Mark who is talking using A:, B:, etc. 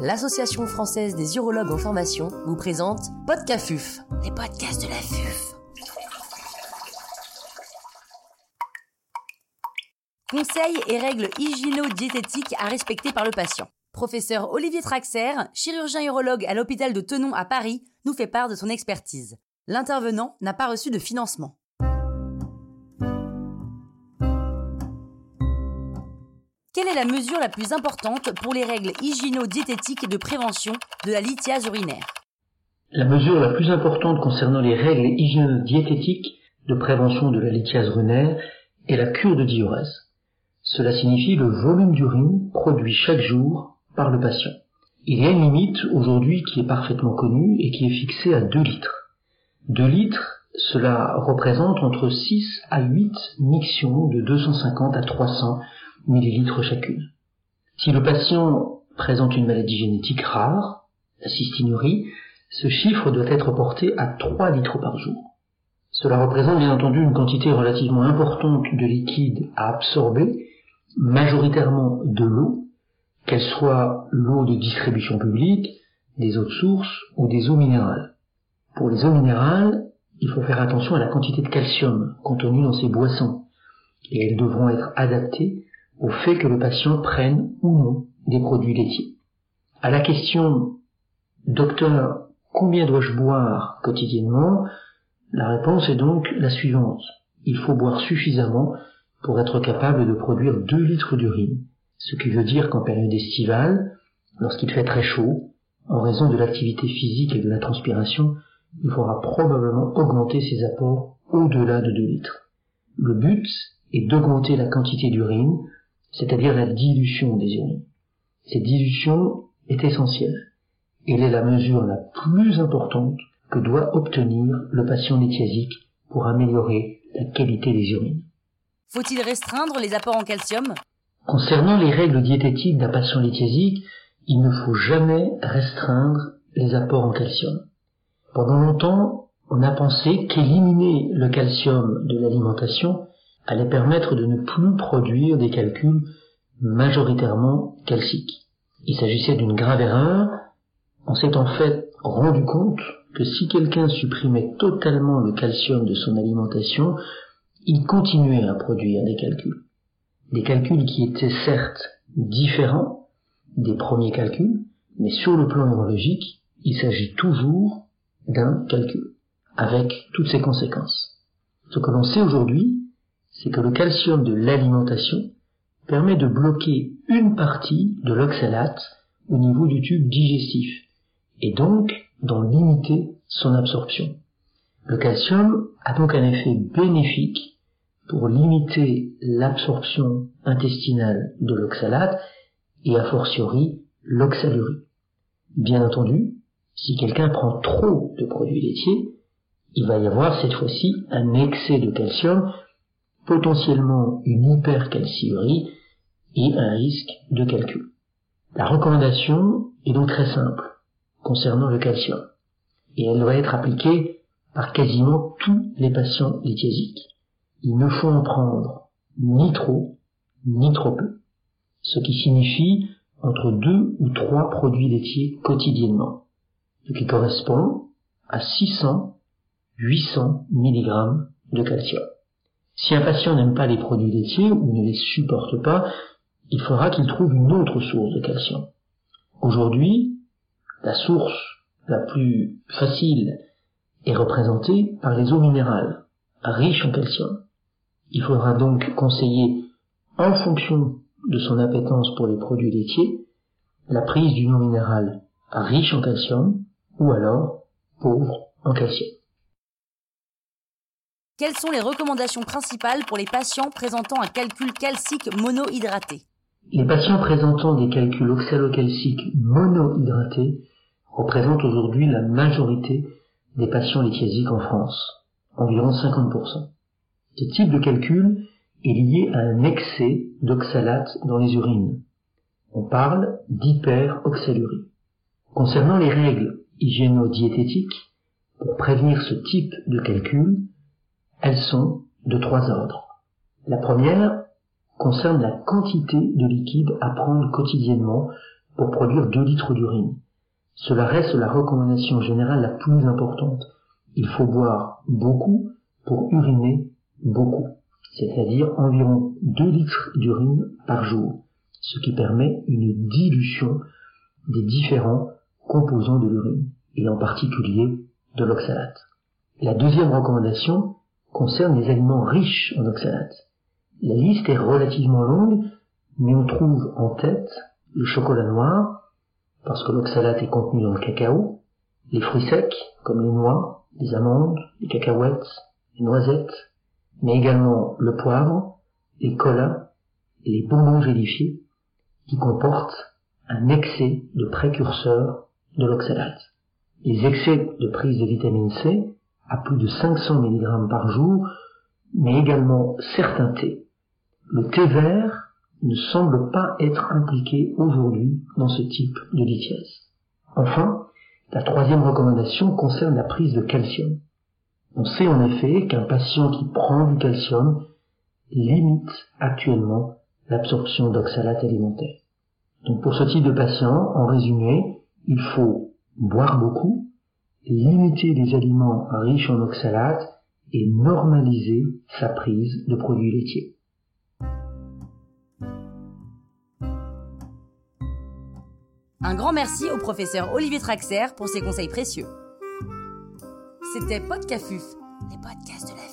A: l'Association française des urologues en formation vous présente Podcafuf, les podcasts de la FUF. Conseils et règles hygiéno-diététiques à respecter par le patient. Professeur Olivier Traxer, chirurgien urologue à l'hôpital de Tenon à Paris, nous fait part de son expertise. L'intervenant n'a pas reçu de financement. Quelle est la mesure la plus importante pour les règles hygiéno-diététiques de prévention de la lithiase urinaire?
B: La mesure la plus importante concernant les règles hygiéno-diététiques de prévention de la lithiase urinaire est la cure de diurèse. Cela signifie le volume d'urine produit chaque jour par le patient. Il y a une limite aujourd'hui qui est parfaitement connue et qui est fixée à 2 litres. 2 litres, cela représente entre 6 à 8 mictions de 250 à 300 millilitres chacune. Si le patient présente une maladie génétique rare, la cystinurie, ce chiffre doit être porté à 3 litres par jour. Cela représente bien entendu une quantité relativement importante de liquide à absorber, majoritairement de l'eau, qu'elle soit l'eau de distribution publique, des eaux de source ou des eaux minérales. Pour les eaux minérales, il faut faire attention à la quantité de calcium contenue dans ces boissons, et elles devront être adaptées au fait que le patient prenne ou non des produits laitiers. À la question Docteur, combien dois-je boire quotidiennement La réponse est donc la suivante. Il faut boire suffisamment pour être capable de produire 2 litres d'urine, ce qui veut dire qu'en période estivale, lorsqu'il fait très chaud, en raison de l'activité physique et de la transpiration, il faudra probablement augmenter ses apports au-delà de 2 litres. Le but est d'augmenter la quantité d'urine c'est-à-dire la dilution des urines. Cette dilution est essentielle. Elle est la mesure la plus importante que doit obtenir le patient lithiasique pour améliorer la qualité des urines.
A: Faut-il restreindre les apports en calcium?
B: Concernant les règles diététiques d'un patient lithiasique, il ne faut jamais restreindre les apports en calcium. Pendant longtemps, on a pensé qu'éliminer le calcium de l'alimentation allait permettre de ne plus produire des calculs majoritairement calciques. Il s'agissait d'une grave erreur. On s'est en fait rendu compte que si quelqu'un supprimait totalement le calcium de son alimentation, il continuait à produire des calculs. Des calculs qui étaient certes différents des premiers calculs, mais sur le plan urologique, il s'agit toujours d'un calcul, avec toutes ses conséquences. Ce que l'on sait aujourd'hui, c'est que le calcium de l'alimentation permet de bloquer une partie de l'oxalate au niveau du tube digestif et donc d'en limiter son absorption. Le calcium a donc un effet bénéfique pour limiter l'absorption intestinale de l'oxalate et a fortiori l'oxalurie. Bien entendu, si quelqu'un prend trop de produits laitiers, il va y avoir cette fois-ci un excès de calcium potentiellement une hypercalciurie et un risque de calcul. La recommandation est donc très simple concernant le calcium et elle doit être appliquée par quasiment tous les patients lithiasiques. Il ne faut en prendre ni trop ni trop peu, ce qui signifie entre deux ou trois produits laitiers quotidiennement, ce qui correspond à 600 800 mg de calcium. Si un patient n'aime pas les produits laitiers ou ne les supporte pas, il faudra qu'il trouve une autre source de calcium. Aujourd'hui, la source la plus facile est représentée par les eaux minérales, riches en calcium. Il faudra donc conseiller, en fonction de son appétence pour les produits laitiers, la prise d'une eau minérale riche en calcium ou alors pauvre en calcium.
A: Quelles sont les recommandations principales pour les patients présentant un calcul calcique monohydraté?
B: Les patients présentant des calculs oxalocalciques monohydratés représentent aujourd'hui la majorité des patients lithiasiques en France, environ 50%. Ce type de calcul est lié à un excès d'oxalate dans les urines. On parle d'hyperoxalurie. Concernant les règles hygiéno-diététiques, pour prévenir ce type de calcul, elles sont de trois ordres. La première concerne la quantité de liquide à prendre quotidiennement pour produire 2 litres d'urine. Cela reste la recommandation générale la plus importante. Il faut boire beaucoup pour uriner beaucoup, c'est-à-dire environ 2 litres d'urine par jour, ce qui permet une dilution des différents composants de l'urine, et en particulier de l'oxalate. La deuxième recommandation concerne les aliments riches en oxalate. La liste est relativement longue, mais on trouve en tête le chocolat noir, parce que l'oxalate est contenu dans le cacao, les fruits secs, comme les noix, les amandes, les cacahuètes, les noisettes, mais également le poivre, les colas, les bonbons gélifiés, qui comportent un excès de précurseurs de l'oxalate. Les excès de prise de vitamine C, à plus de 500 mg par jour, mais également certains thés. Le thé vert ne semble pas être impliqué aujourd'hui dans ce type de lithiase. Enfin, la troisième recommandation concerne la prise de calcium. On sait en effet qu'un patient qui prend du calcium limite actuellement l'absorption d'oxalate alimentaire. Donc pour ce type de patient, en résumé, il faut boire beaucoup, limiter les aliments riches en oxalate et normaliser sa prise de produits laitiers.
A: Un grand merci au professeur Olivier Traxer pour ses conseils précieux. C'était Podcafuf, les podcasts de la